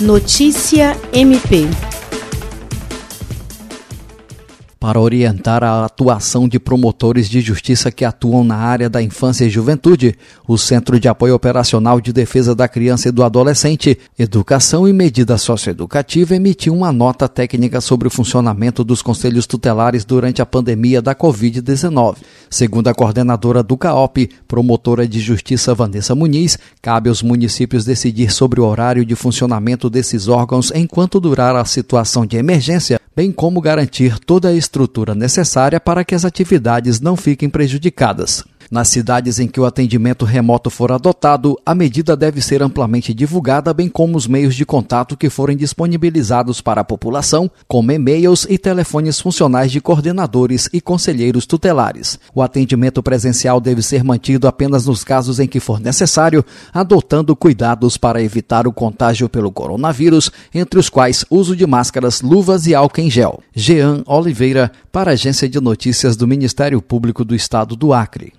Notícia MP para orientar a atuação de promotores de justiça que atuam na área da infância e juventude, o Centro de Apoio Operacional de Defesa da Criança e do Adolescente, Educação e Medida Socioeducativa emitiu uma nota técnica sobre o funcionamento dos conselhos tutelares durante a pandemia da Covid-19. Segundo a coordenadora do CAOP, promotora de justiça Vanessa Muniz, cabe aos municípios decidir sobre o horário de funcionamento desses órgãos enquanto durar a situação de emergência, bem como garantir toda a estrutura necessária para que as atividades não fiquem prejudicadas. Nas cidades em que o atendimento remoto for adotado, a medida deve ser amplamente divulgada, bem como os meios de contato que forem disponibilizados para a população, como e-mails e telefones funcionais de coordenadores e conselheiros tutelares. O atendimento presencial deve ser mantido apenas nos casos em que for necessário, adotando cuidados para evitar o contágio pelo coronavírus, entre os quais uso de máscaras, luvas e álcool em gel. Jean Oliveira, para a Agência de Notícias do Ministério Público do Estado do Acre.